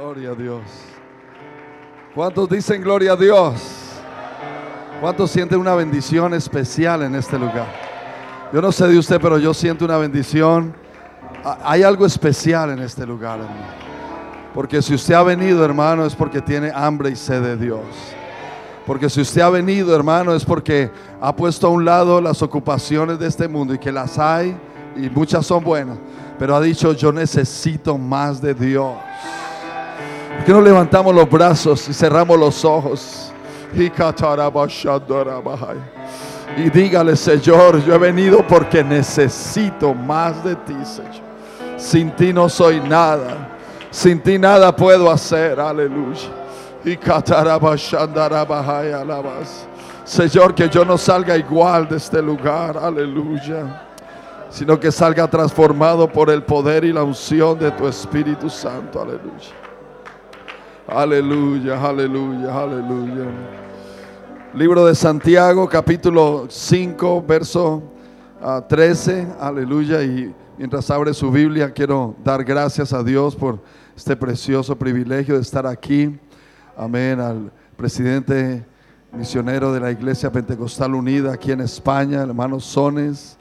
Gloria a Dios. ¿Cuántos dicen gloria a Dios? ¿Cuántos sienten una bendición especial en este lugar? Yo no sé de usted, pero yo siento una bendición. Hay algo especial en este lugar, hermano. Porque si usted ha venido, hermano, es porque tiene hambre y sed de Dios. Porque si usted ha venido, hermano, es porque ha puesto a un lado las ocupaciones de este mundo y que las hay y muchas son buenas. Pero ha dicho, yo necesito más de Dios. ¿Por qué no levantamos los brazos y cerramos los ojos? Y dígale, Señor, yo he venido porque necesito más de ti, Señor. Sin ti no soy nada. Sin ti nada puedo hacer. Aleluya. Y Señor, que yo no salga igual de este lugar. Aleluya. Sino que salga transformado por el poder y la unción de tu Espíritu Santo. Aleluya. Aleluya, aleluya, aleluya. Libro de Santiago, capítulo 5, verso 13. Ah, aleluya. Y mientras abre su Biblia, quiero dar gracias a Dios por este precioso privilegio de estar aquí. Amén. Al presidente misionero de la Iglesia Pentecostal Unida aquí en España, hermanos Sones,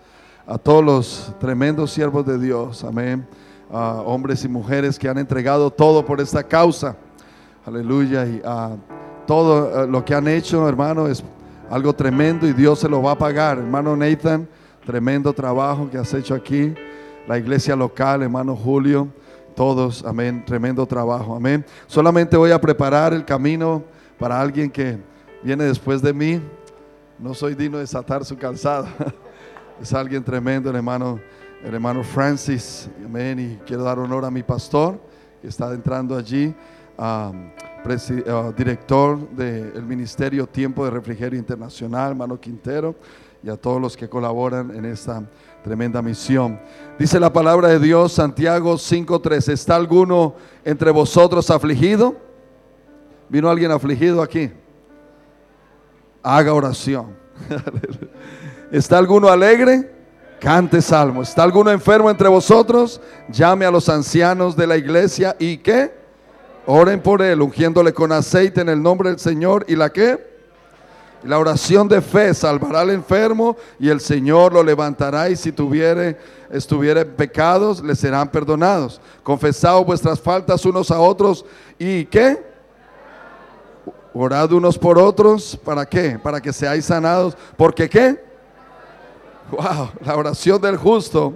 a todos los tremendos siervos de Dios, amén, a hombres y mujeres que han entregado todo por esta causa, aleluya, y a todo eh, lo que han hecho, hermano, es algo tremendo y Dios se lo va a pagar, hermano Nathan, tremendo trabajo que has hecho aquí, la iglesia local, hermano Julio, todos, amén, tremendo trabajo, amén. Solamente voy a preparar el camino para alguien que viene después de mí. No soy digno de desatar su calzada. es alguien tremendo, hermano, hermano Francis, amén. Y quiero dar honor a mi pastor que está entrando allí, director del Ministerio Tiempo de Refrigerio Internacional, hermano Quintero, y a todos los que colaboran en esta Tremenda misión. Dice la palabra de Dios, Santiago 5.3. ¿Está alguno entre vosotros afligido? ¿Vino alguien afligido aquí? Haga oración. ¿Está alguno alegre? Cante salmo. ¿Está alguno enfermo entre vosotros? Llame a los ancianos de la iglesia y que oren por él, ungiéndole con aceite en el nombre del Señor. ¿Y la que la oración de fe salvará al enfermo y el Señor lo levantará y si tuviere, estuviere pecados, le serán perdonados. Confesad vuestras faltas unos a otros y ¿qué? Orad unos por otros, ¿para qué? Para que seáis sanados. ¿Porque qué? Wow, la oración del justo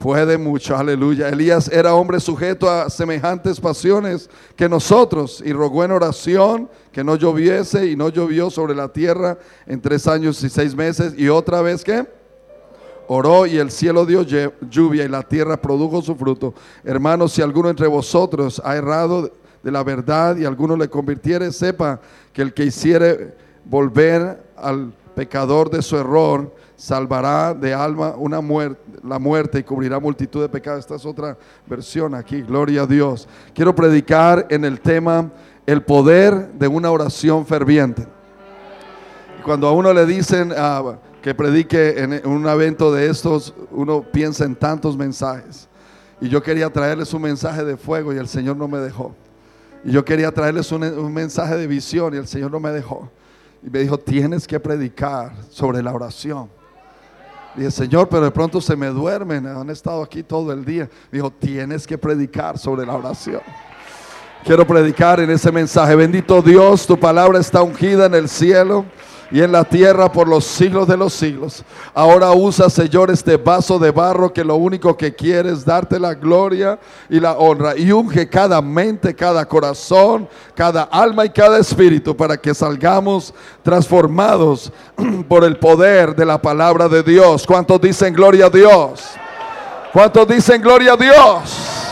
Puede mucho, aleluya. Elías era hombre sujeto a semejantes pasiones que nosotros y rogó en oración que no lloviese y no llovió sobre la tierra en tres años y seis meses. Y otra vez que oró y el cielo dio lluvia y la tierra produjo su fruto. Hermanos, si alguno entre vosotros ha errado de la verdad y alguno le convirtiere, sepa que el que hiciere volver al pecador de su error, salvará de alma una muerte, la muerte y cubrirá multitud de pecados. Esta es otra versión aquí, gloria a Dios. Quiero predicar en el tema el poder de una oración ferviente. Cuando a uno le dicen ah, que predique en un evento de estos, uno piensa en tantos mensajes. Y yo quería traerles un mensaje de fuego y el Señor no me dejó. Y yo quería traerles un, un mensaje de visión y el Señor no me dejó. Y me dijo, tienes que predicar sobre la oración. Dije, Señor, pero de pronto se me duermen, han estado aquí todo el día. Dijo, tienes que predicar sobre la oración. Quiero predicar en ese mensaje. Bendito Dios, tu palabra está ungida en el cielo y en la tierra por los siglos de los siglos. Ahora usa, Señor, este vaso de barro que lo único que quiere es darte la gloria y la honra. Y unge cada mente, cada corazón, cada alma y cada espíritu para que salgamos transformados por el poder de la palabra de Dios. ¿Cuántos dicen gloria a Dios? ¿Cuántos dicen gloria a Dios?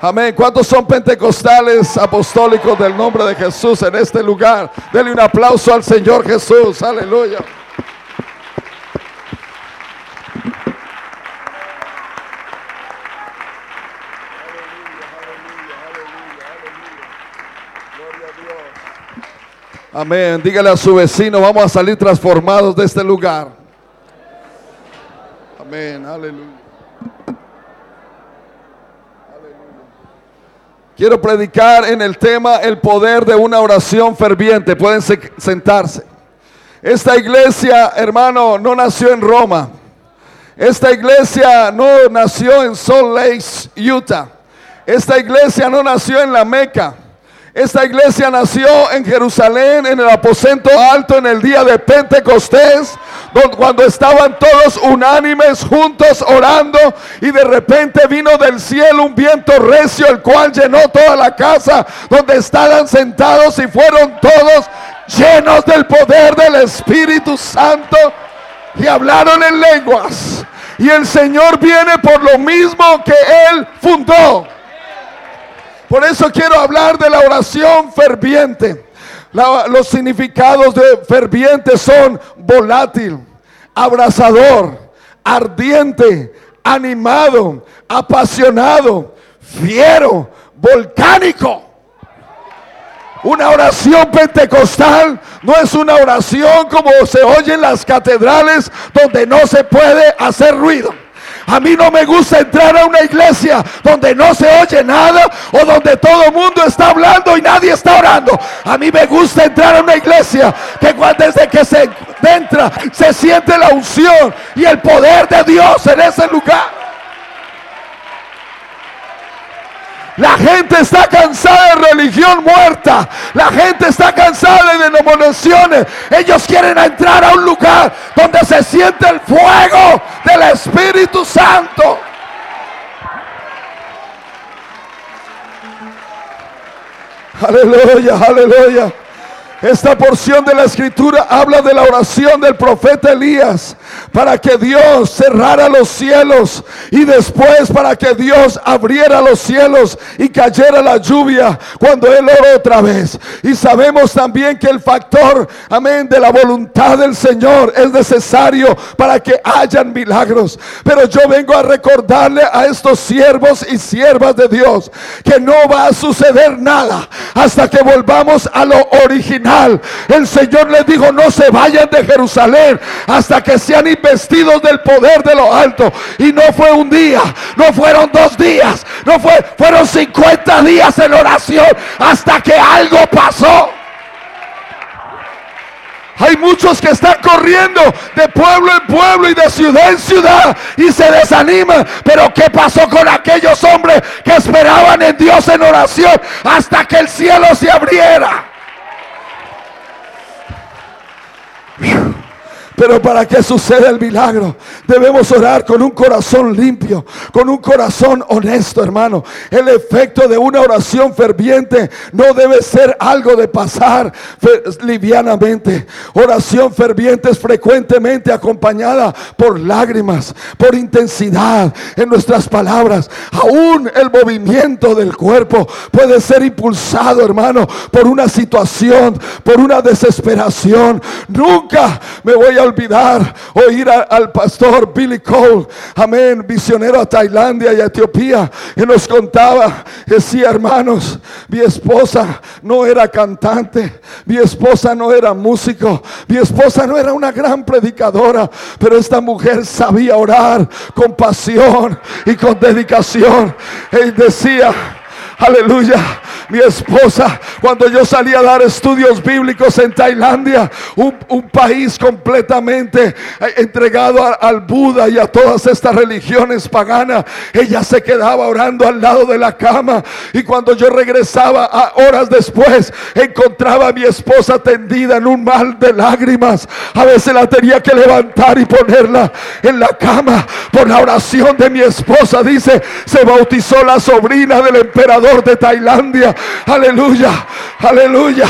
Amén. ¿Cuántos son pentecostales apostólicos del nombre de Jesús en este lugar? Denle un aplauso al Señor Jesús. Aleluya. Amén. Dígale a su vecino, vamos a salir transformados de este lugar. Amén. Aleluya. Quiero predicar en el tema el poder de una oración ferviente. Pueden sentarse. Esta iglesia, hermano, no nació en Roma. Esta iglesia no nació en Salt Lake, Utah. Esta iglesia no nació en la Meca. Esta iglesia nació en Jerusalén, en el aposento alto, en el día de Pentecostés, cuando estaban todos unánimes juntos orando y de repente vino del cielo un viento recio, el cual llenó toda la casa donde estaban sentados y fueron todos llenos del poder del Espíritu Santo y hablaron en lenguas. Y el Señor viene por lo mismo que Él fundó. Por eso quiero hablar de la oración ferviente. Los significados de ferviente son volátil, abrazador, ardiente, animado, apasionado, fiero, volcánico. Una oración pentecostal no es una oración como se oye en las catedrales donde no se puede hacer ruido. A mí no me gusta entrar a una iglesia donde no se oye nada o donde todo el mundo está hablando y nadie está orando. A mí me gusta entrar a una iglesia que desde que se entra se siente la unción y el poder de Dios en ese lugar. La gente está cansada de religión muerta. La gente está cansada de denominaciones. Ellos quieren entrar a un lugar donde se siente el fuego del Espíritu Santo. Aleluya, aleluya. Esta porción de la escritura habla de la oración del profeta Elías para que Dios cerrara los cielos y después para que Dios abriera los cielos y cayera la lluvia cuando él oró otra vez. Y sabemos también que el factor, amén, de la voluntad del Señor es necesario para que hayan milagros. Pero yo vengo a recordarle a estos siervos y siervas de Dios que no va a suceder nada hasta que volvamos a lo original el Señor les dijo, no se vayan de Jerusalén hasta que sean investidos del poder de lo alto. Y no fue un día, no fueron dos días, no fue, fueron 50 días en oración hasta que algo pasó. Hay muchos que están corriendo de pueblo en pueblo y de ciudad en ciudad y se desaniman. Pero ¿qué pasó con aquellos hombres que esperaban en Dios en oración hasta que el cielo se abriera? Whew. Pero para que suceda el milagro, debemos orar con un corazón limpio, con un corazón honesto, hermano. El efecto de una oración ferviente no debe ser algo de pasar livianamente. Oración ferviente es frecuentemente acompañada por lágrimas, por intensidad en nuestras palabras. Aún el movimiento del cuerpo puede ser impulsado, hermano, por una situación, por una desesperación. Nunca me voy a olvidar oír al pastor Billy Cole, amén, visionero a Tailandia y a Etiopía, que nos contaba, decía hermanos, mi esposa no era cantante, mi esposa no era músico, mi esposa no era una gran predicadora, pero esta mujer sabía orar con pasión y con dedicación. Él decía, aleluya, mi esposa, cuando yo salí a dar estudios bíblicos en Tailandia, un, país completamente eh, entregado al Buda y a todas estas religiones paganas, ella se quedaba orando al lado de la cama. Y cuando yo regresaba a horas después, encontraba a mi esposa tendida en un mal de lágrimas. A veces la tenía que levantar y ponerla en la cama por la oración de mi esposa. Dice, se bautizó la sobrina del emperador de Tailandia Aleluya, aleluya.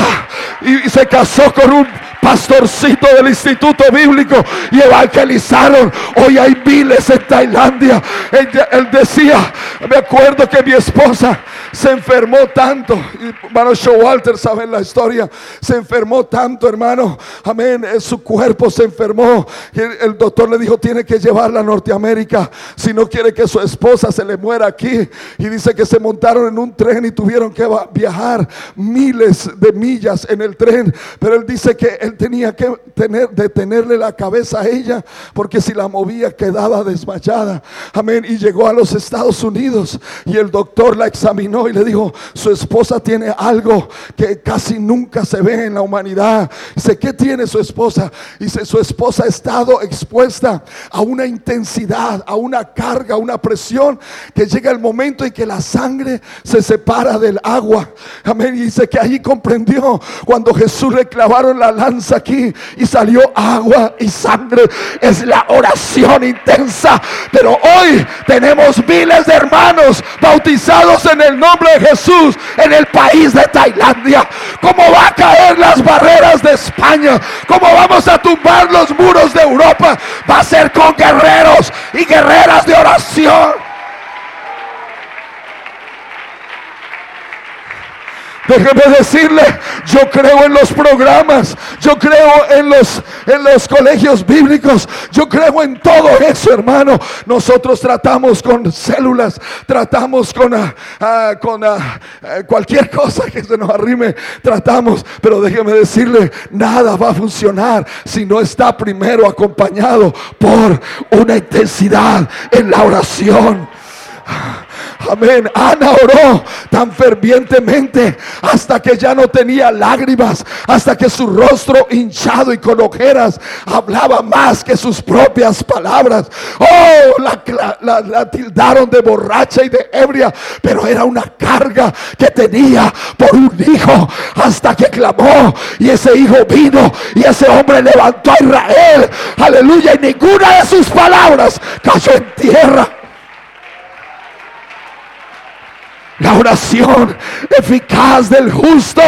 Y se casó con un pastorcito del instituto bíblico y evangelizaron. Hoy hay miles en Tailandia. Él, decía, me acuerdo que mi esposa se enfermó tanto. Hermano Showalter sabe la historia. Se enfermó tanto, hermano. Amén. Su cuerpo se enfermó. El, doctor le dijo, tiene que llevarla a Norteamérica. Si no quiere que su esposa se le muera aquí. Y dice que se montaron en un tren y tuvieron que viajar miles de millas en el tren. Pero él dice que él tenía que tener, detenerle la cabeza a ella. Porque si la movía quedaba desmayada. Amén. Y llegó a los Estados Unidos. Y el doctor la examinó y le dijo, su esposa tiene algo que casi nunca se ve en la humanidad. Dice, ¿qué tiene su esposa? Dice, su esposa ha estado expuesta a una intensidad, a una carga, a una presión, que llega el momento en que la sangre se separa del agua. Amén. Y dice que ahí comprendió cuando Jesús le clavaron la aquí y salió agua y sangre. Es la oración intensa. Pero hoy tenemos miles de hermanos bautizados en el nombre de Jesús en el país de Tailandia. ¿Cómo va a caer las barreras de España? ¿Cómo vamos a tumbar los muros de Europa? Va a ser con guerreros y guerreras de oración. Déjeme decirle, yo creo en los programas, yo creo en los, en los colegios bíblicos, yo creo en todo eso, hermano. Nosotros tratamos con células, tratamos con, ah, ah, con ah, eh, cualquier cosa que se nos arrime, tratamos, pero déjeme decirle, nada va a funcionar si no está primero acompañado por una intensidad en la oración. Amén. Ana oró tan fervientemente hasta que ya no tenía lágrimas, hasta que su rostro hinchado y con ojeras hablaba más que sus propias palabras. Oh, la, la tildaron de borracha y de ebria, pero era una carga que tenía por un hijo hasta que clamó y ese hijo vino y ese hombre levantó a Israel. Aleluya. Y ninguna de sus palabras cayó en tierra. La oración eficaz del justo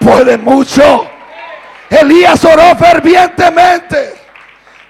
puede mucho. Elías oró fervientemente.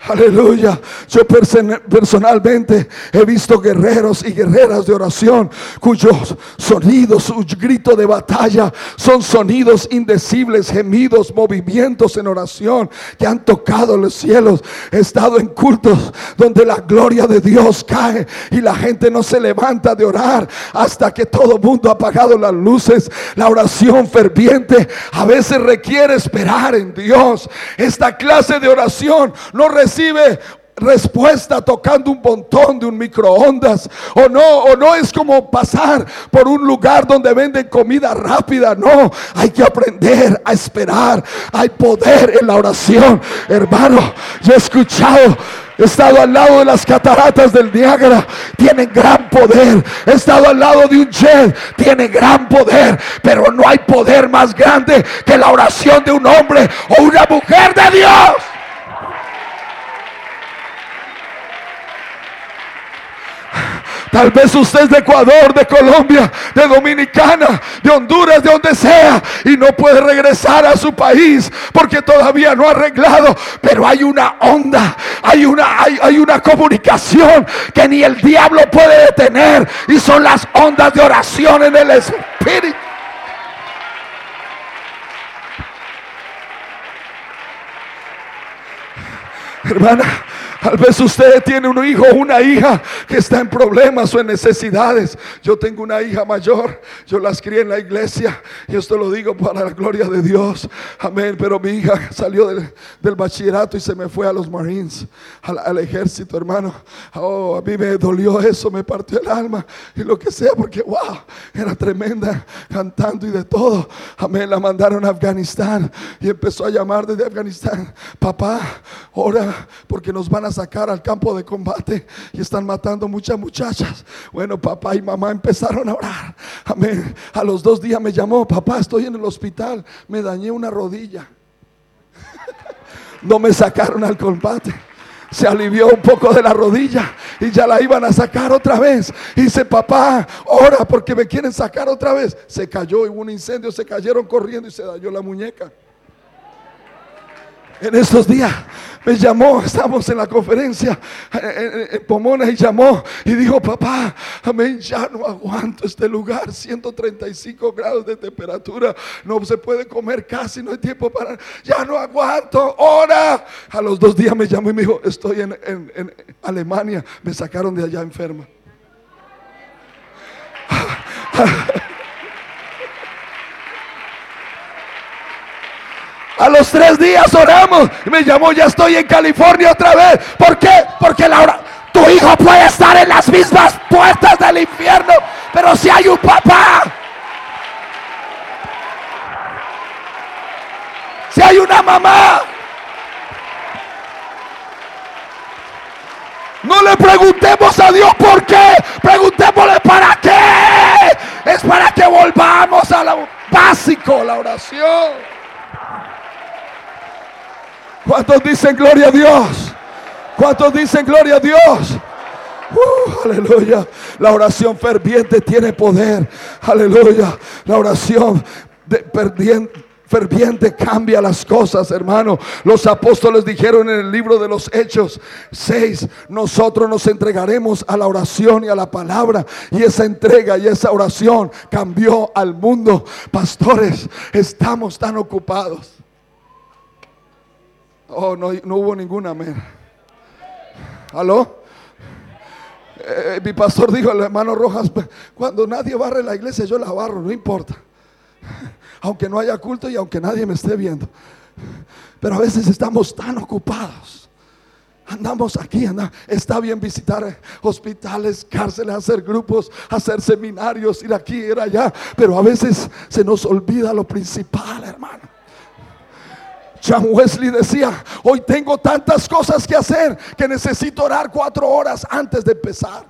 Aleluya. Yo personalmente he visto guerreros y guerreras de oración cuyos sonidos, su grito de batalla son sonidos indecibles, gemidos, movimientos en oración que han tocado los cielos. He estado en cultos donde la gloria de Dios cae y la gente no se levanta de orar hasta que todo el mundo ha apagado las luces. La oración ferviente a veces requiere esperar en Dios. Esta clase de oración no recibe recibe respuesta tocando un montón de un microondas o no o no es como pasar por un lugar donde venden comida rápida no hay que aprender a esperar hay poder en la oración hermano yo he escuchado He estado al lado de las cataratas del Niágara. Tienen gran poder. He estado al lado de un jet. Tiene gran poder. Pero no hay poder más grande que la oración de un hombre o una mujer de Dios. Tal vez usted es de Ecuador, de Colombia, de Dominicana, de Honduras, de donde sea, y no puede regresar a su país porque todavía no ha arreglado. Pero hay una onda, hay una, hay, hay una comunicación que ni el diablo puede detener, y son las ondas de oración en el Espíritu. Hermana, Tal vez usted tiene un hijo o una hija que está en problemas o en necesidades. Yo tengo una hija mayor, yo las crié en la iglesia y esto lo digo para la gloria de Dios. Amén. Pero mi hija salió del, bachillerato y se me fue a los Marines, al, ejército, hermano. Oh, a mí me dolió eso, me partió el alma y lo que sea, porque wow, era tremenda cantando y de todo. Amén. La mandaron a Afganistán y empezó a llamar desde Afganistán, papá, ora porque nos van a sacar al campo de combate y están matando muchas muchachas. Bueno, papá y mamá empezaron a orar. Amén. A los dos días me llamó, papá, estoy en el hospital, me dañé una rodilla. no me sacaron al combate se alivió un poco de la rodilla y ya la iban a sacar otra vez. Y dice, papá, ora porque me quieren sacar otra vez. Se cayó, hubo un incendio, se cayeron corriendo y se dañó la muñeca en estos días me llamó, estamos en la conferencia en, Pomona y llamó y dijo, papá, amén, ya no aguanto este lugar, 135 grados de temperatura, no se puede comer casi, no hay tiempo para, ya no aguanto, ora. A los dos días me llamó y me dijo, estoy en, en Alemania, me sacaron de allá enferma. A los tres días oramos. Y me llamó, ya estoy en California otra vez. ¿Por qué? Porque la tu hijo puede estar en las mismas puertas del infierno. Pero si hay un papá. Si hay una mamá. No le preguntemos a Dios por qué, preguntémosle para qué. Es para que volvamos a lo básico, la oración. ¿Cuántos dicen gloria a Dios? ¿Cuántos dicen gloria a Dios? Uh, aleluya. La oración ferviente tiene poder. Aleluya. La oración de, ferviente cambia las cosas, hermano. Los apóstoles dijeron en el libro de los Hechos 6, nosotros nos entregaremos a la oración y a la palabra. Y esa entrega y esa oración cambió al mundo. Pastores, estamos tan ocupados. Oh, no, no hubo ninguna amén. ¿Aló? Eh, mi pastor dijo al hermano Rojas, cuando nadie barre la iglesia, yo la barro, no importa aunque no haya culto y aunque nadie me esté viendo. Pero a veces estamos tan ocupados. Andamos aquí, está bien visitar hospitales, cárceles, hacer grupos, hacer seminarios, ir aquí, ir allá. Pero a veces se nos olvida lo principal, hermano. John Wesley decía, hoy tengo tantas cosas que hacer que necesito orar cuatro horas antes de empezar.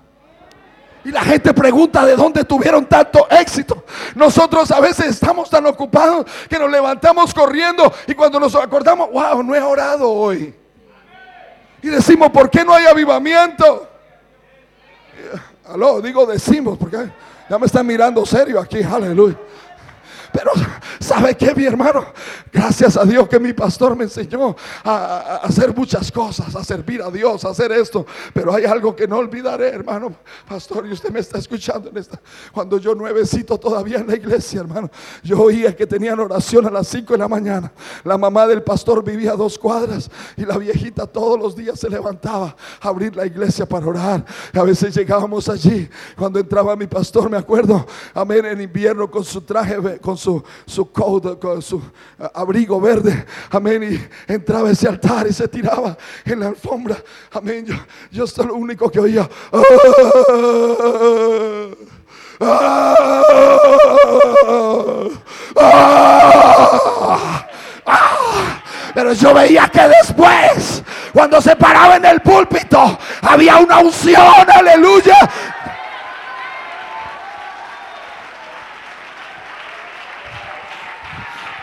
Y la gente pregunta de dónde tuvieron tanto éxito. Nosotros a veces estamos tan ocupados que nos levantamos corriendo y cuando nos acordamos, wow, no he orado hoy. Y decimos, ¿por qué no hay avivamiento? Aló, digo decimos, porque ya me están mirando serio aquí, aleluya. Pero, ¿sabe qué, mi hermano? Gracias a Dios que mi pastor me enseñó a, hacer muchas cosas, a servir a Dios, a hacer esto. Pero hay algo que no olvidaré, hermano. Pastor, y usted me está escuchando en esta. Cuando yo nuevecito todavía en la iglesia, hermano, yo oía que tenían oración a las 5 de la mañana. La mamá del pastor vivía a dos cuadras y la viejita todos los días se levantaba a abrir la iglesia para orar. A veces llegábamos allí. Cuando entraba mi pastor, me acuerdo, amén, en invierno con su traje, con su, su con su abrigo verde. Amén. Y entraba ese altar y se tiraba en la alfombra. Amén. Yo, yo soy lo único que oía. Pero yo veía que después, cuando se paraba en el púlpito, había una unción, aleluya,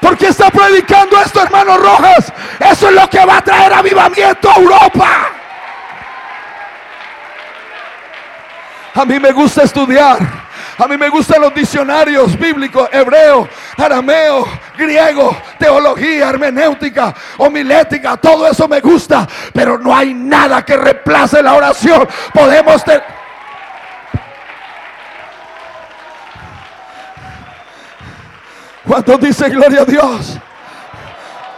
Porque está predicando esto, hermano Rojas. Eso es lo que va a traer avivamiento a Europa. A mí me gusta estudiar. A mí me gustan los diccionarios bíblicos, hebreo, arameo, griego, teología, hermenéutica, homilética, todo eso me gusta, pero no hay nada que reemplace la oración. Podemos tener ¿Cuántos dicen gloria a Dios?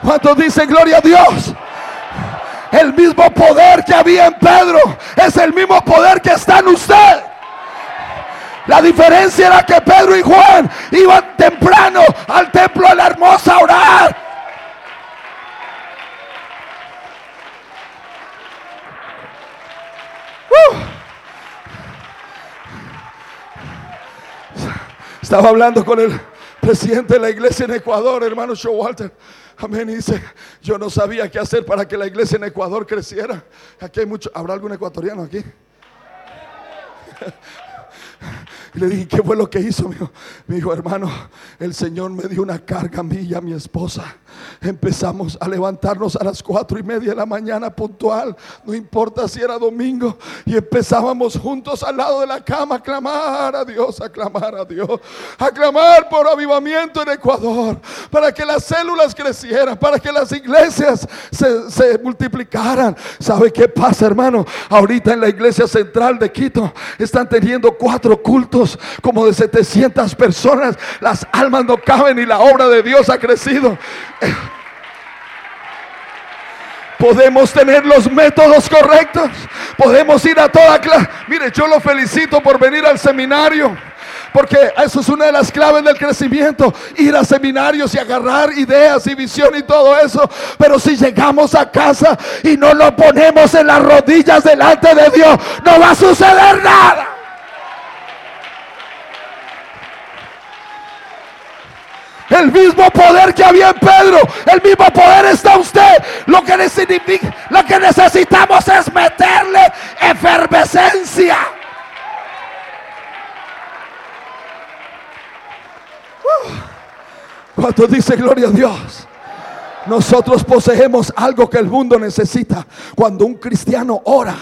¿Cuántos dicen gloria a Dios? El mismo poder que había en Pedro es el mismo poder que está en usted. La diferencia era que Pedro y Juan iban temprano al templo de la hermosa a orar. Uh. Estaba hablando con él presidente de la iglesia en Ecuador, hermano Showalter. Amén. dice, yo no sabía qué hacer para que la iglesia en Ecuador creciera. Aquí hay mucho, ¿habrá algún ecuatoriano aquí? Le dije, ¿qué fue lo que hizo? Me dijo, hermano, el Señor me dio una carga a mí y a mi esposa. Empezamos a levantarnos a las cuatro y media de la mañana puntual, no importa si era domingo, y empezábamos juntos al lado de la cama a clamar a Dios, a clamar a Dios, a clamar por avivamiento en Ecuador, para que las células crecieran, para que las iglesias se, se multiplicaran. ¿Sabe qué pasa, hermano? Ahorita en la iglesia central de Quito están teniendo cuatro cultos como de 700 personas. Las almas no caben y la obra de Dios ha crecido. Podemos tener los métodos correctos. Podemos ir a toda clase. Mire, yo lo felicito por venir al seminario. Porque eso es una de las claves del crecimiento. Ir a seminarios y agarrar ideas y visión y todo eso. Pero si llegamos a casa y no lo ponemos en las rodillas delante de Dios, no va a suceder nada. El mismo poder que había en Pedro, el mismo poder está usted. Lo que, lo necesitamos es meterle efervescencia. ¿Cuántos dice gloria a Dios? Nosotros poseemos algo que el mundo necesita. Cuando un cristiano ora,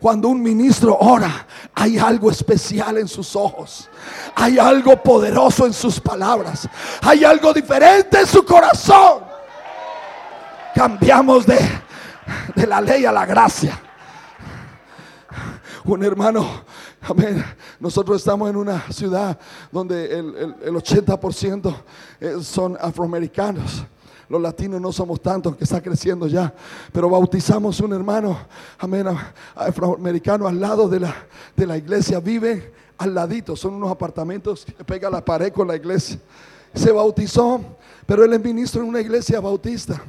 cuando un ministro ora, hay algo especial en sus ojos. Hay algo poderoso en sus palabras. Hay algo diferente en su corazón. Cambiamos de, de la ley a la gracia. Un hermano Amén. Nosotros estamos en una ciudad donde el, 80% eh, son afroamericanos. Los latinos no somos tantos, que está creciendo ya. Pero bautizamos un hermano, afroamericano al lado de la, de la iglesia. Vive al ladito, son unos apartamentos que pega la pared con la iglesia. Se bautizó, pero él es ministro en una iglesia bautista.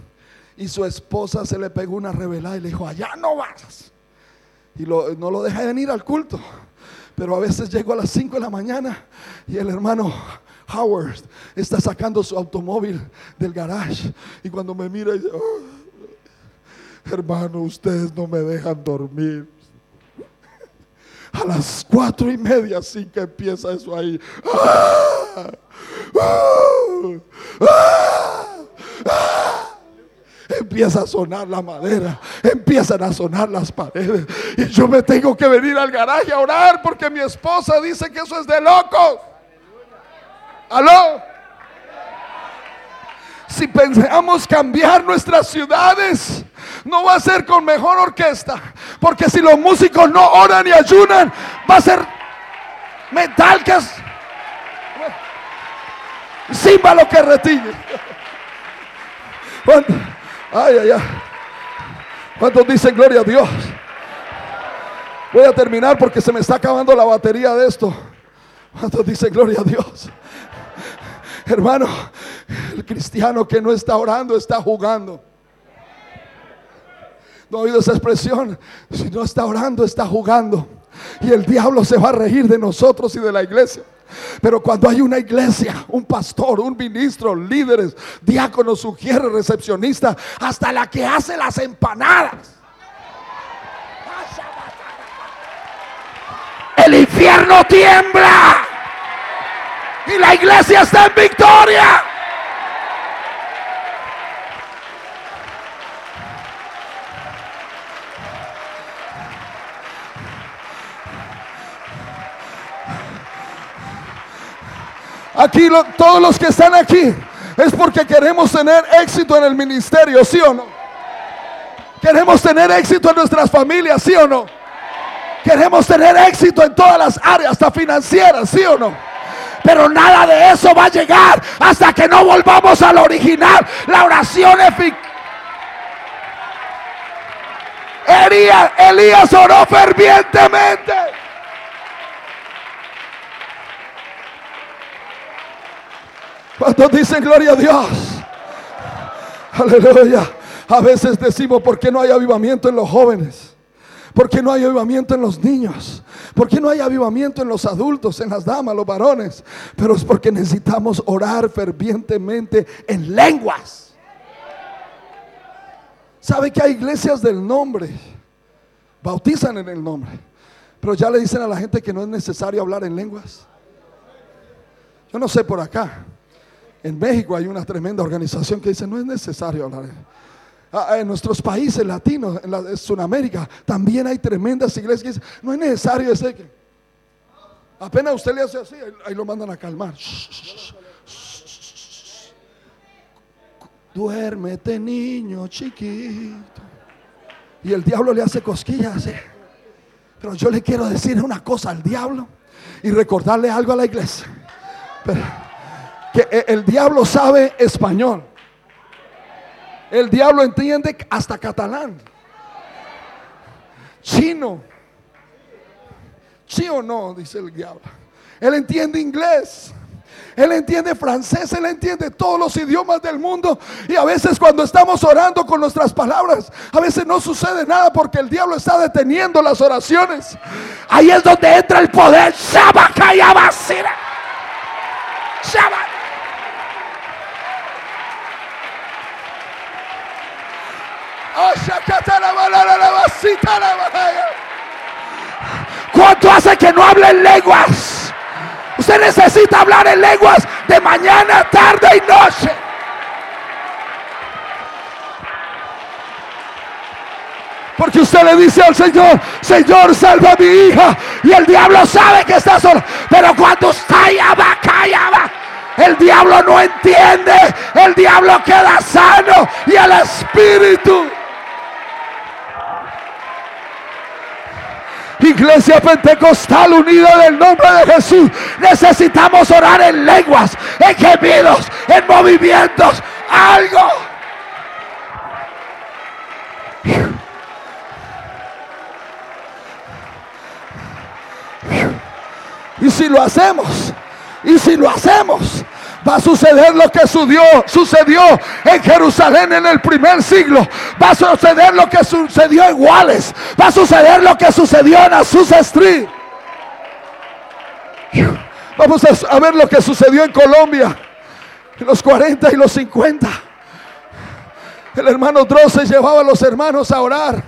Y su esposa se le pegó una revelada y le dijo, allá no vas. Y no lo deja de venir al culto. Pero a veces llego a las 5 de la mañana y el hermano Howard está sacando su automóvil del garage. Y cuando me mira, dice, oh, hermano, ustedes no me dejan dormir. A las cuatro y media, así que empieza eso ahí. ¡Ah! ¡Ah! ¡Ah! empieza a sonar la madera, empiezan a sonar las paredes. Y yo me tengo que venir al garaje a orar porque mi esposa dice que eso es de locos. ¿Aló? Si pensamos cambiar nuestras ciudades, no va a ser con mejor orquesta. Porque si los músicos no oran y ayunan, va a ser metal que es que retiñe. Ay, ay, ay. ¿Cuántos dicen gloria a Dios? Voy a terminar porque se me está acabando la batería de esto. ¿Cuántos dicen gloria a Dios? Hermano, el cristiano que no está orando está jugando. No he oído esa expresión. Si no está orando, está jugando. Y el diablo se va a reír de nosotros y de la iglesia. Pero cuando hay una iglesia, un pastor, un ministro, líderes, diáconos, sugiere, recepcionista, hasta la que hace las empanadas. El infierno tiembla. Y la iglesia está en victoria. Aquí todos los que están aquí es porque queremos tener éxito en el ministerio, ¿sí o no? Queremos tener éxito en nuestras familias, ¿sí o no? Queremos tener éxito en todas las áreas, hasta financieras, ¿sí o no? Pero nada de eso va a llegar hasta que no volvamos al original, la oración eficaz. Elías, oró fervientemente. ¿Cuántos dicen gloria a Dios? Aleluya. A veces decimos, ¿por qué no hay avivamiento en los jóvenes? ¿Por qué no hay avivamiento en los niños? ¿Por qué no hay avivamiento en los adultos, en las damas, los varones? Pero es porque necesitamos orar fervientemente en lenguas. ¿Sabe que hay iglesias del nombre? Bautizan en el nombre. Pero ya le dicen a la gente que no es necesario hablar en lenguas. Yo no sé por acá. En México hay una tremenda organización que dice no es necesario hablar. Ah, ah, en nuestros países latinos, en, la, Sudamérica, también hay tremendas iglesias no es necesario decir que apenas usted le hace así, ahí, lo mandan a calmar. Duérmete niño chiquito. Y el diablo le hace cosquillas. Pero yo le quiero decir una cosa al diablo y recordarle algo a la iglesia. Que e, el diablo sabe español. El diablo entiende hasta catalán. Chino. ¿Sí o no? Dice el diablo. Él entiende inglés. Él entiende francés, Él entiende todos los idiomas del mundo. Y a veces cuando estamos orando con nuestras palabras, a veces no sucede nada porque el diablo está deteniendo las oraciones. Ahí es donde entra el poder. ¿Cuánto hace que no hable en lenguas? Usted necesita hablar en lenguas de mañana, tarde y noche. Porque usted le dice al Señor, Señor, salva a mi hija. Y el diablo sabe que está solo. Pero cuando está allá va. El diablo no entiende. El diablo queda sano. Y el espíritu. Iglesia Pentecostal unida del nombre de Jesús. Necesitamos orar en lenguas, en gemidos, en movimientos. Algo. Y si lo hacemos, y si lo hacemos, va a suceder lo que sucedió, sucedió en Jerusalén en el primer siglo. Va a suceder lo que sucedió en Wales. Va a suceder lo que sucedió en Azusa Street. Vamos a ver lo que sucedió en Colombia en los 40 y los 50. El hermano Dross llevaba a los hermanos a orar.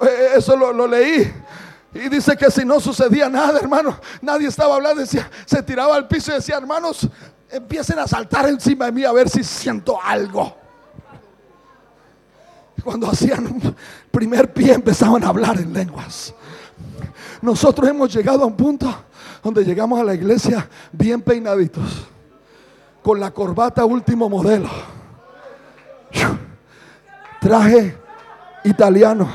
Eh, eso lo, lo leí. Y dice que si no sucedía nada, hermano, nadie estaba hablando, decía, se tiraba al piso y decía, hermanos, empiecen a saltar encima de mí a ver si siento algo. Cuando hacían un primer pie empezaban a hablar en lenguas. Nosotros hemos llegado a un punto donde llegamos a la iglesia bien peinaditos, con la corbata último modelo, traje italiano.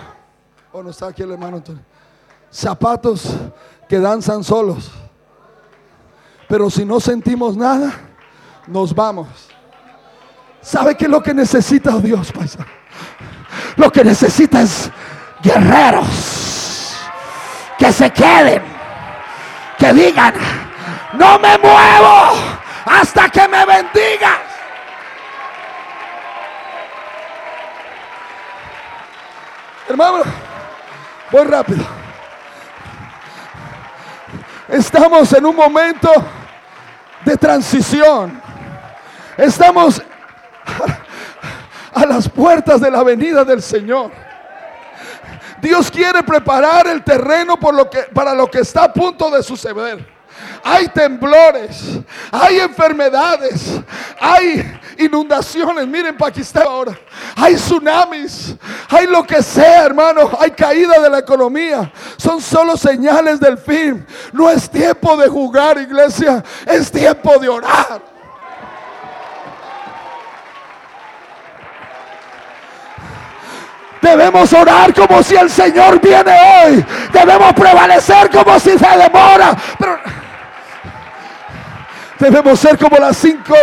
¿O no está aquí hermano zapatos que danzan solos. Pero si no sentimos nada, nos vamos. ¿Sabe qué es lo que necesita Dios, paisa? Lo que necesita es guerreros que se queden, que digan, no me muevo hasta que me bendigas. Hermano, voy rápido. Estamos en un momento de transición. Estamos a las puertas de la venida del Señor. Dios quiere preparar el terreno por lo que, para lo que está a punto de suceder hay temblores, hay enfermedades, hay inundaciones. Miren Pakistán ahora, hay tsunamis, hay lo que sea, hermano, hay caída de la economía. Son solo señales del fin. No es tiempo de jugar, iglesia, es tiempo de orar. Debemos orar como si el Señor viene hoy. Debemos prevalecer como si se demora. Pero Debemos ser como las cinco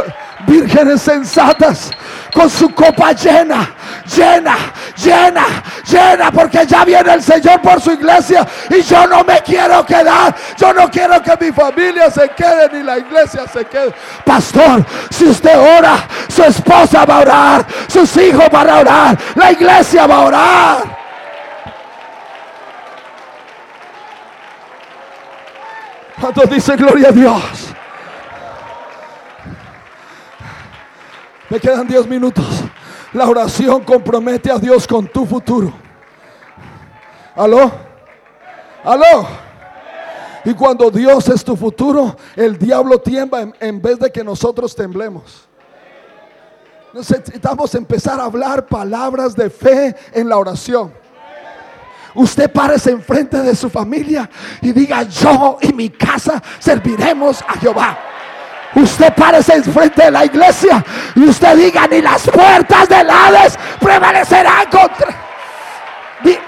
vírgenes sensatas con su copa llena, llena, llena, llena, porque ya viene el Señor por su iglesia y yo no me quiero quedar, yo no quiero que mi familia se quede ni la iglesia se quede. Pastor, si usted ora, su esposa va a orar, sus hijos van a orar, la iglesia va a orar. ¿Cuántos dicen gloria a Dios? Me quedan 10 minutos. La oración compromete a Dios con tu futuro. ¿Aló? ¿Aló? Y cuando Dios es tu futuro, el diablo tiembla en, vez de que nosotros temblemos. Necesitamos empezar a hablar palabras de fe en la oración. Usted párese enfrente de su familia y diga, yo y mi casa serviremos a Jehová. Usted parece enfrente de la iglesia y usted diga, ni las puertas del Hades prevalecerán contra... Hay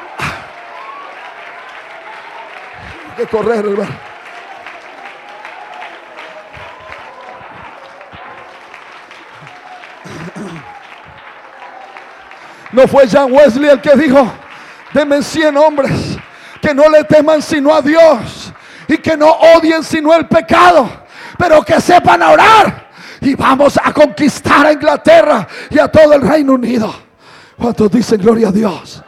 que correr, hermano. No fue Jean Wesley el que dijo, denme 100 hombres que no le teman sino a Dios y que no odien sino el pecado pero que sepan orar. Y vamos a conquistar a Inglaterra y a todo el Reino Unido. ¿Cuántos dicen gloria a Dios?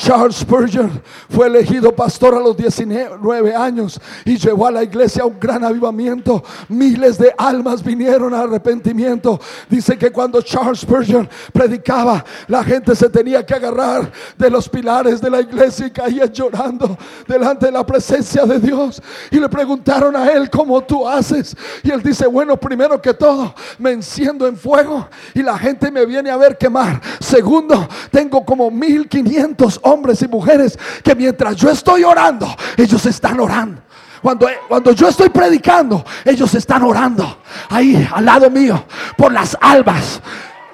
Charles Spurgeon fue elegido pastor a los 19 años y llevó a la iglesia un gran avivamiento. Miles de almas vinieron al arrepentimiento. Dice que cuando Charles Spurgeon predicaba, la gente se tenía que agarrar de los pilares de la iglesia y caía llorando delante de la presencia de Dios. Y le preguntaron a él cómo tú haces. Y él dice, bueno, primero que todo, me enciendo en fuego y la gente me viene a ver quemar. Segundo, tengo como 1500 hombres y mujeres que mientras yo estoy orando, ellos están orando. Cuando, cuando yo estoy predicando, ellos están orando ahí al lado mío por las almas.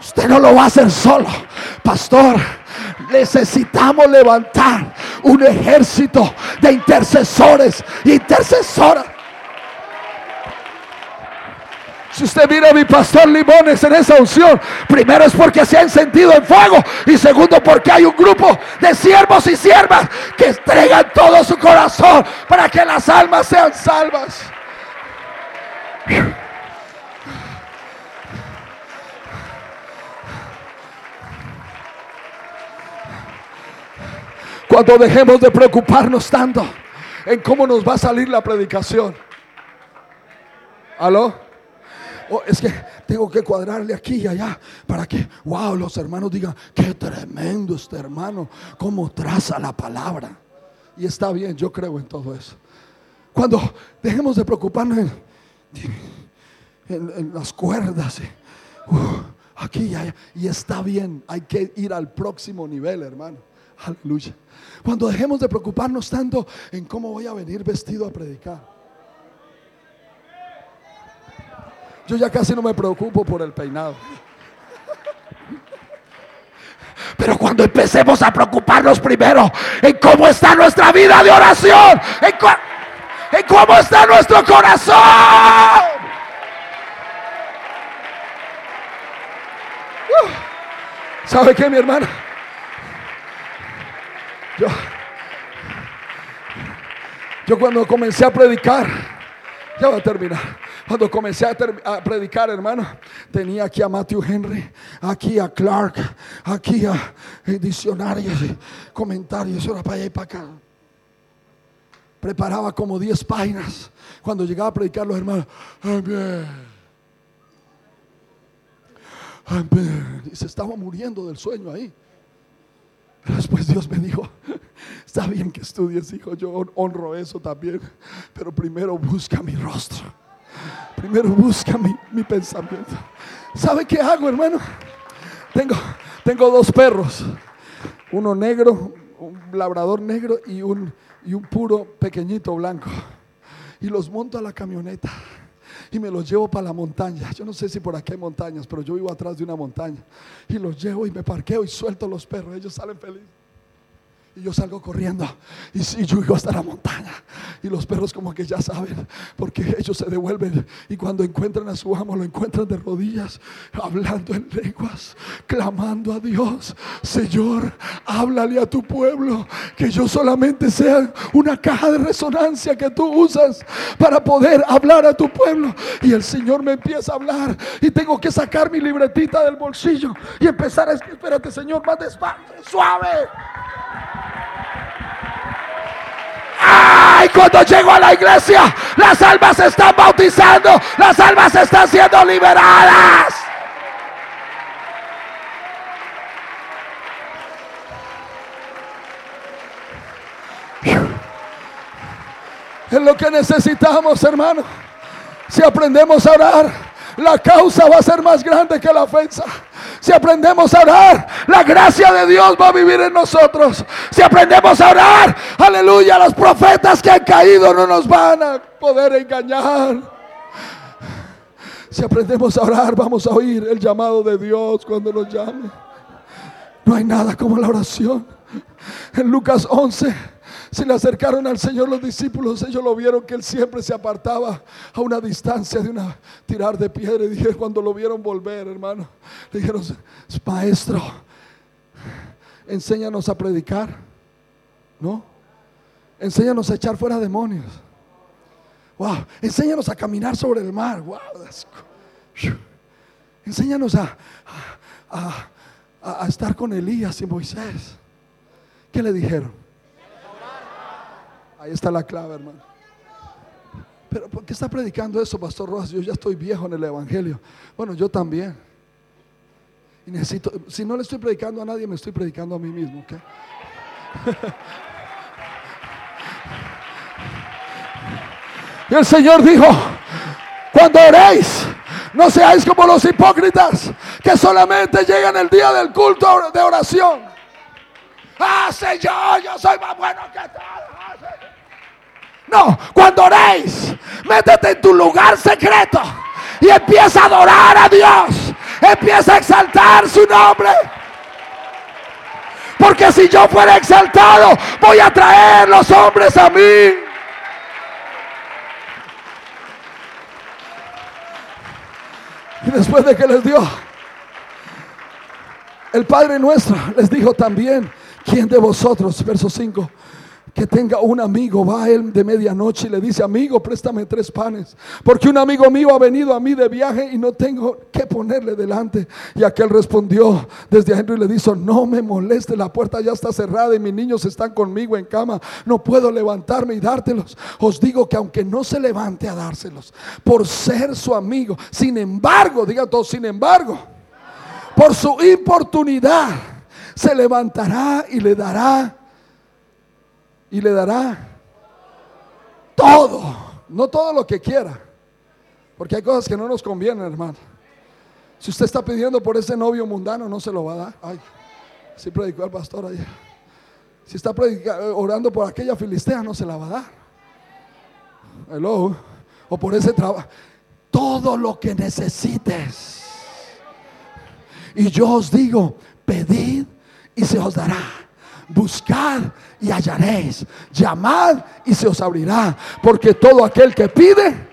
Usted no lo va a hacer solo, pastor. Necesitamos levantar un ejército de intercesores intercesoras. Si usted mira a mi pastor Limones en esa unción, primero es porque se ha encendido en fuego y segundo porque hay un grupo de siervos y siervas que entregan todo su corazón para que las almas sean salvas. Cuando dejemos de preocuparnos tanto en cómo nos va a salir la predicación. ¿Aló? Oh, es que tengo que cuadrarle aquí y allá para que, wow, los hermanos digan, qué tremendo este hermano, cómo traza la palabra. Y está bien, yo creo en todo eso. Cuando dejemos de preocuparnos en, las cuerdas, uh, aquí y allá, y está bien, hay que ir al próximo nivel, hermano. Aleluya. Cuando dejemos de preocuparnos tanto en cómo voy a venir vestido a predicar. Yo ya casi no me preocupo por el peinado. Pero cuando empecemos a preocuparnos primero en cómo está nuestra vida de oración, en, cómo está nuestro corazón. Uh. ¿Sabe qué, mi hermana? Yo, yo cuando comencé a predicar, ya voy a terminar. Cuando comencé a, predicar, hermano, tenía aquí a Matthew Henry, aquí a Clark, aquí a diccionarios comentarios, era para allá y para acá. Preparaba como 10 páginas. Cuando llegaba a predicar los hermanos, amén. Amén. Y se estaba muriendo del sueño ahí. Después Dios me dijo, está bien que estudies, hijo, yo honro eso también, pero primero busca mi rostro. Primero busca mi, pensamiento. ¿Sabe qué hago, hermano? Tengo, tengo dos perros. Uno negro, un labrador negro y un, y un puro pequeñito blanco. Y los monto a la camioneta y me los llevo para la montaña. Yo no sé si por aquí hay montañas, pero yo vivo atrás de una montaña. Y los llevo y me parqueo y suelto los perros. Ellos salen felices. Y yo salgo corriendo y, y yo llego hasta la montaña. Y los perros como que ya saben, porque ellos se devuelven. Y cuando encuentran a su amo, lo encuentran de rodillas, hablando en lenguas, clamando a Dios. Señor, háblale a tu pueblo, que yo solamente sea una caja de resonancia que tú usas para poder hablar a tu pueblo. Y el Señor me empieza a hablar y tengo que sacar mi libretita del bolsillo y empezar a espérate Señor, más despacio, suave. ¡Ay! Cuando llego a la iglesia, las almas se están bautizando, las almas están siendo liberadas. Es lo que necesitamos, hermano. Si aprendemos a orar, la causa va a ser más grande que la ofensa. Si aprendemos a orar, la gracia de Dios va a vivir en nosotros. Si aprendemos a orar, aleluya, los profetas que han caído no nos van a poder engañar. Si aprendemos a orar, vamos a oír el llamado de Dios cuando nos llame. No hay nada como la oración. En Lucas 11 se le acercaron al Señor los discípulos, ellos lo vieron que él siempre se apartaba a una distancia de una tirar de piedra. Y dije, cuando lo vieron volver, hermano, le dijeron, maestro, enséñanos a predicar, ¿no? Enséñanos a echar fuera demonios. Wow, enséñanos a caminar sobre el mar. Wow, enséñanos a, a, a estar con Elías y Moisés ¿Qué le dijeron? Ahí está la clave, hermano. Pero ¿por qué está predicando eso, Pastor Rojas? Yo ya estoy viejo en el Evangelio. Bueno, yo también. Y necesito, si no le estoy predicando a nadie, me estoy predicando a mí mismo. ¿ok? y el Señor dijo, cuando oréis, no seáis como los hipócritas que solamente llegan el día del culto de oración. Ah, Señor, yo soy más bueno que todos. No, cuando oréis, métete en tu lugar secreto y empieza a adorar a Dios. Empieza a exaltar su nombre. Porque si yo fuera exaltado, voy a traer los hombres a mí. Y después de que les dio el Padre nuestro, les dijo también, ¿quién de vosotros, verso 5, que tenga un amigo, va él de medianoche y le dice, amigo, préstame tres panes, porque un amigo mío ha venido a mí de viaje y no tengo que ponerle delante. Y aquel respondió desde adentro y le dijo, no me moleste, la puerta ya está cerrada y mis niños están conmigo en cama, no puedo levantarme y dártelos. Os digo que aunque no se levante a dárselos, por ser su amigo, sin embargo, diga todo, sin embargo, por su importunidad, se levantará y le dará y le dará todo, no todo lo que quiera, porque hay cosas que no nos convienen, hermano. Si usted está pidiendo por ese novio mundano, no se lo va a dar. Ay, si predicó el pastor ayer. Si está orando por aquella filistea, no se la va a dar. Hello. O por ese trabajo. Todo lo que necesites. Y yo os digo, pedid y se os dará. Buscad y hallaréis. Llamad y se os abrirá. Porque todo aquel que pide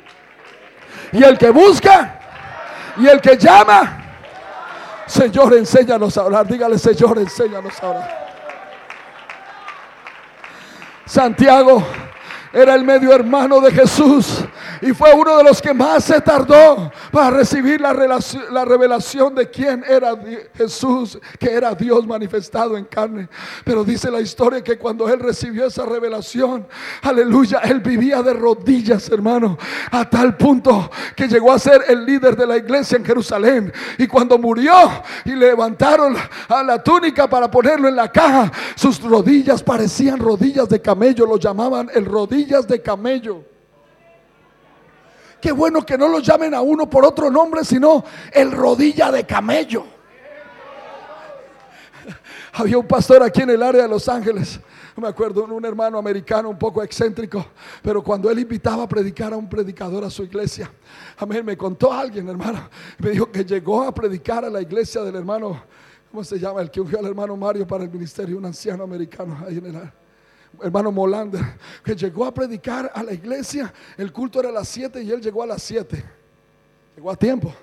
y el que busca y el que llama, Señor, enséñanos a orar. Dígale, Señor, enséñanos a orar. Santiago era el medio hermano de Jesús y fue uno de los que más se tardó para recibir la, la revelación de quién era Jesús, que era Dios manifestado en carne. Pero dice la historia que cuando él recibió esa revelación, aleluya, él vivía de rodillas, hermano, a tal punto que llegó a ser el líder de la iglesia en Jerusalén. Y cuando murió y levantaron a la túnica para ponerlo en la caja, sus rodillas parecían rodillas de camello, lo llamaban el rodillas de camello. Qué bueno que no lo llamen a uno por otro nombre, sino el rodilla de camello. Había un pastor aquí en el área de Los Ángeles. Me acuerdo, un hermano americano un poco excéntrico, pero cuando él invitaba a predicar a un predicador a su iglesia, amén, me contó alguien, hermano, me dijo que llegó a predicar a la iglesia del hermano, ¿cómo se llama? El que ungió al hermano Mario para el ministerio, un anciano americano ahí en el área hermano Molander, que llegó a predicar a la iglesia. El culto era a las 7 y él llegó a las 7. Llegó a tiempo.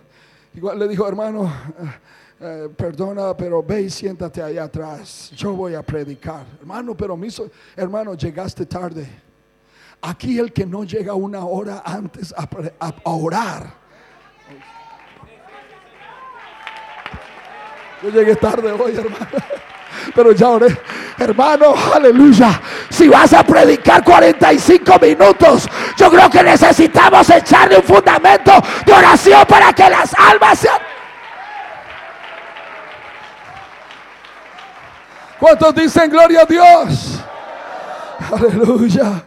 Igual le dijo, hermano, eh, eh, perdona, pero ve y siéntate allá atrás. Yo voy a predicar. Hermano, pero me hermano, llegaste tarde. Aquí el que no llega una hora antes a, a orar. Yo llegué tarde hoy, hermano. Pero ya oré. Hermano, aleluya. Si vas a predicar 45 minutos, yo creo que necesitamos echarle un fundamento de oración para que las almas sean... ¿Cuántos dicen gloria a Dios? Aleluya.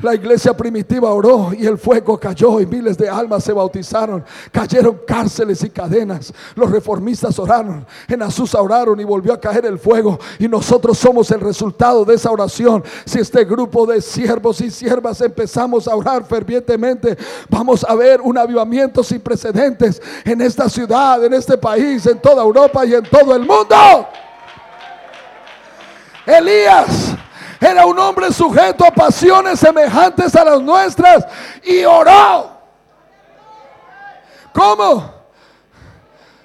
La iglesia primitiva oró y el fuego cayó y miles de almas se bautizaron. Cayeron cárceles y cadenas. Los reformistas oraron. En Azusa oraron y volvió a caer el fuego. Y nosotros somos el resultado de esa oración. Si este grupo de siervos y siervas empezamos a orar fervientemente, vamos a ver un avivamiento sin precedentes en esta ciudad, en este país, en toda Europa y en todo el mundo. Elías era un hombre sujeto a pasiones semejantes a las nuestras y oró. ¿Cómo?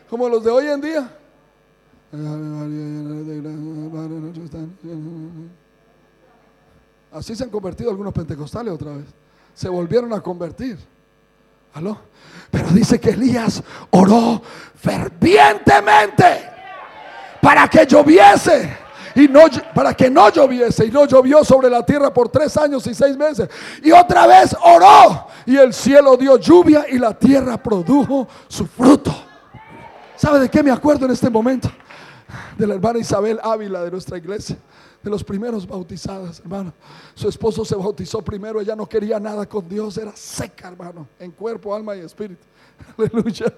Como los de hoy en día. Así se han convertido algunos pentecostales otra vez. Se volvieron a convertir. ¿Aló? Pero dice que Elías oró fervientemente para que lloviese y no, para que no lloviese y no llovió sobre la tierra por tres años y seis meses. Y otra vez oró y el cielo dio lluvia y la tierra produjo su fruto. ¿Sabe de qué me acuerdo en este momento? De la hermana Isabel Ávila de nuestra iglesia de los primeros bautizados, hermano. Su esposo se bautizó primero, ella no quería nada con Dios, era seca, hermano, en cuerpo, alma y espíritu. Aleluya.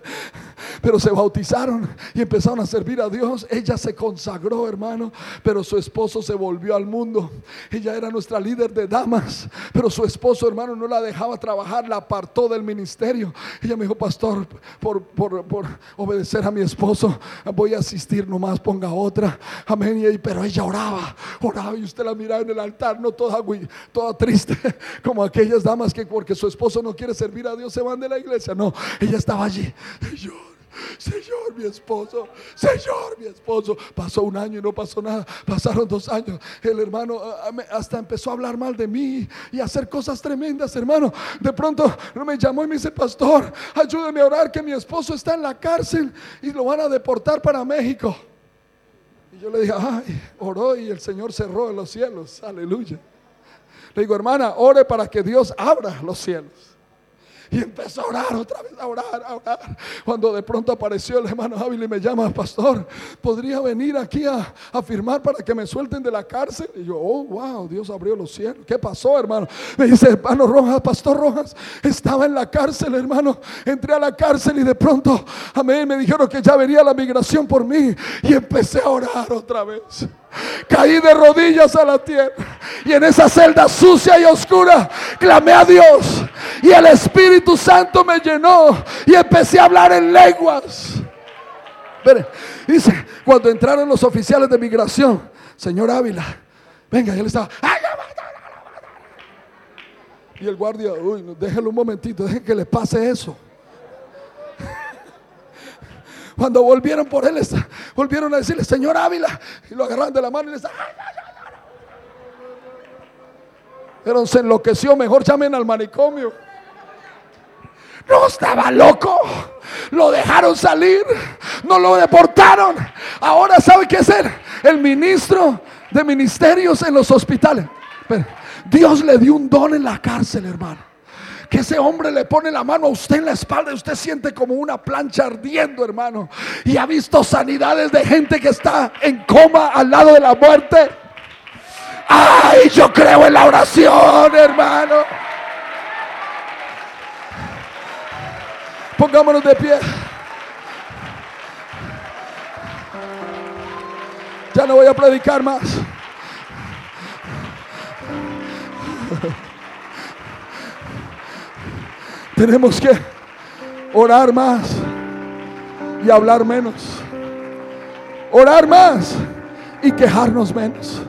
Pero se bautizaron y empezaron a servir a Dios. Ella se consagró, hermano. Pero su esposo se volvió al mundo. Ella era nuestra líder de damas. Pero su esposo, hermano, no la dejaba trabajar. La apartó del ministerio. Ella me dijo, pastor, por, por, por obedecer a mi esposo, voy a asistir nomás, ponga otra. Amén. Pero ella oraba, oraba y usted la miraba en el altar, no toda, toda triste, como aquellas damas que porque su esposo no quiere servir a Dios se van de la iglesia. No, ella estaba allí. Señor, Señor, mi esposo, Señor, mi esposo. Pasó un año y no pasó nada. Pasaron dos años. El hermano ah, ah, hasta empezó a hablar mal de mí y a hacer cosas tremendas, hermano. De pronto me llamó y me dice, pastor, ayúdeme a orar que mi esposo está en la cárcel y lo van a deportar para México. Y yo le dije, ay, oró y el Señor cerró los cielos. Aleluya. Le digo, hermana, ore para que Dios abra los cielos. Y empezó a orar otra vez, a orar, a orar. Cuando de pronto apareció el hermano Ávila y me llama, pastor, ¿podría venir aquí a, a firmar para que me suelten de la cárcel? Y yo, oh, wow, Dios abrió los cielos. ¿Qué pasó, hermano? Me dice, hermano Rojas, pastor Rojas, estaba en la cárcel, hermano. Entré a la cárcel y de pronto, amén, me dijeron que ya venía la migración por mí. Y empecé a orar otra vez. Caí de rodillas a la tierra. Y en esa celda sucia y oscura clamé a Dios. Y el Espíritu Santo me llenó. Y empecé a hablar en lenguas. dice, cuando entraron los oficiales de migración, señor Ávila, venga, él estaba. Y el guardia, uy, déjelo un momentito, deje que le pase eso. Cuando volvieron por él, volvieron a decirle, Señor Ávila, y lo agarraron de la mano y le Pero se enloqueció, mejor llamen al manicomio. No estaba loco. Lo dejaron salir. No lo deportaron. Ahora sabe qué hacer. El ministro de ministerios en los hospitales. Dios le dio un don en la cárcel, hermano que ese hombre le pone la mano a usted en la espalda y usted siente como una plancha ardiendo, hermano. Y ha visto sanidades de gente que está en coma al lado de la muerte. Ay, yo creo en la oración, hermano. Pongámonos de pie. Ya no voy a predicar más. Tenemos que orar más y hablar menos. Orar más y quejarnos menos.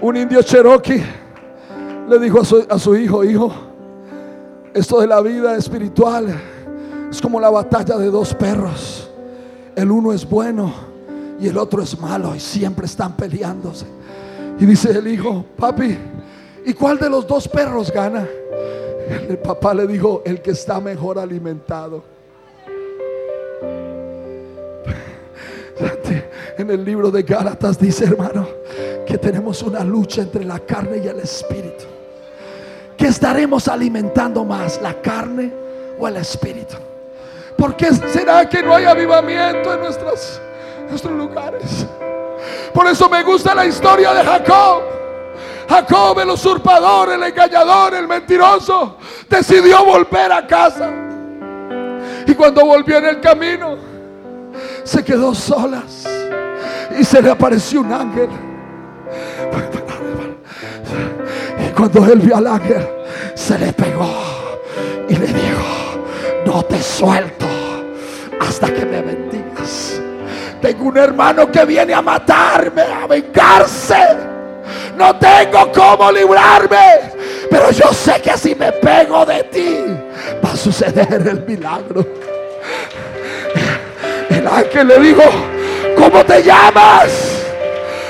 Un indio cherokee le dijo a su, a su hijo, hijo, esto de la vida espiritual es como la batalla de dos perros. El uno es bueno y el otro es malo y siempre están peleándose. Y dice el hijo, papi, ¿y cuál de los dos perros gana? El papá le dijo, el que está mejor alimentado. En el libro de Gálatas dice, hermano, que tenemos una lucha entre la carne y el espíritu. Que estaremos alimentando más, la carne o el espíritu. ¿Por qué será que no hay avivamiento en nuestros, nuestros lugares? Por eso me gusta la historia de Jacob. Jacob, el usurpador, el engañador, el mentiroso, decidió volver a casa. Y cuando volvió en el camino, se quedó solas y se le apareció un ángel. Y cuando él vio al ángel, se le pegó y le dijo, no te suelto hasta que me bendigas. Tengo un hermano que viene a matarme, a vengarse. No tengo cómo librarme. Pero yo sé que si me pego de ti, va a suceder el milagro. El ángel le dijo, ¿cómo te llamas?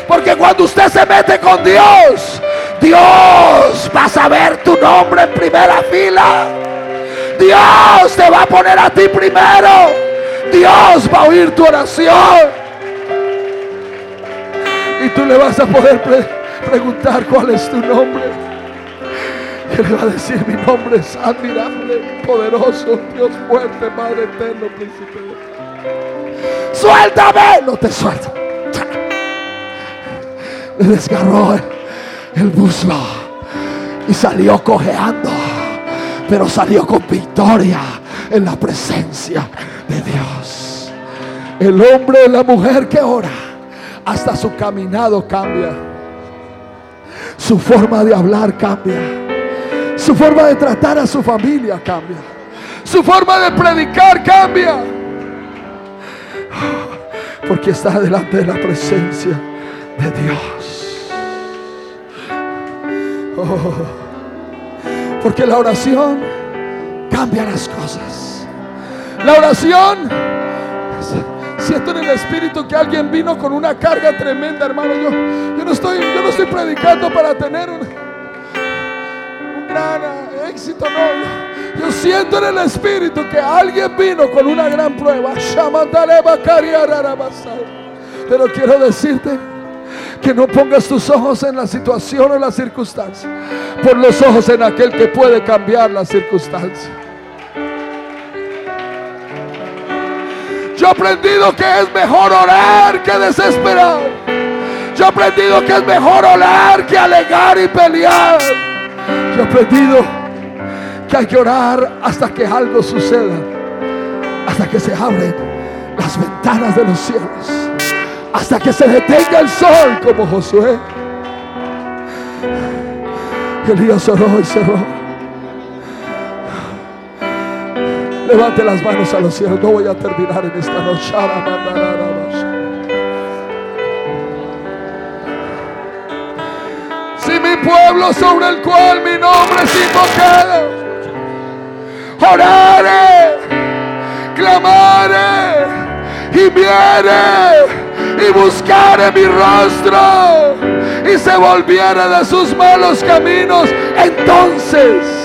Porque cuando usted se mete con Dios, Dios va a saber tu nombre en primera fila. Dios te va a poner a ti primero. Dios va a oír tu oración. Y tú le vas a poder preguntar cuál es tu nombre. Él le va a decir, mi nombre es admirable, poderoso, Dios fuerte, Padre eterno, príncipe. Suéltame, no te suelto. Le desgarró el, el muslo y salió cojeando, pero salió con victoria en la presencia de Dios. El hombre y la mujer que ora, hasta su caminado cambia. Su forma de hablar cambia. Su forma de tratar a su familia cambia. Su forma de predicar cambia. Porque está delante de la presencia de Dios. Oh. porque la oración cambia las cosas. La oración, siento en el espíritu que alguien vino con una carga tremenda, hermano. Yo, yo no estoy, yo no estoy predicando para tener un, gran éxito, no. Yo siento en el espíritu que alguien vino con una gran prueba. Pero quiero decirte que no pongas tus ojos en la situación o la circunstancia. Pon los ojos en aquel que puede cambiar la circunstancia. Yo he aprendido que es mejor orar que desesperar. Yo he aprendido que es mejor orar que alegar y pelear. Yo he aprendido que hay que orar hasta que algo suceda. Hasta que se abren las ventanas de los cielos. Hasta que se detenga el sol como Josué. Elías oró y cerró. Levante las manos a los cielos. No voy a terminar en esta noche. Si mi pueblo sobre el cual mi nombre es invocado, orare, clamare y viere y buscare mi rostro y se volviera de sus malos caminos, entonces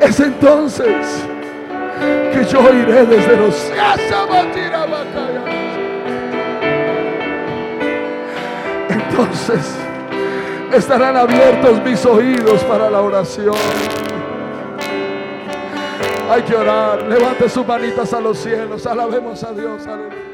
Es entonces que yo iré desde los Entonces estarán abiertos mis oídos para la oración. Hay que orar. Levante sus manitas a los cielos. Alabemos a Dios. Aleluya.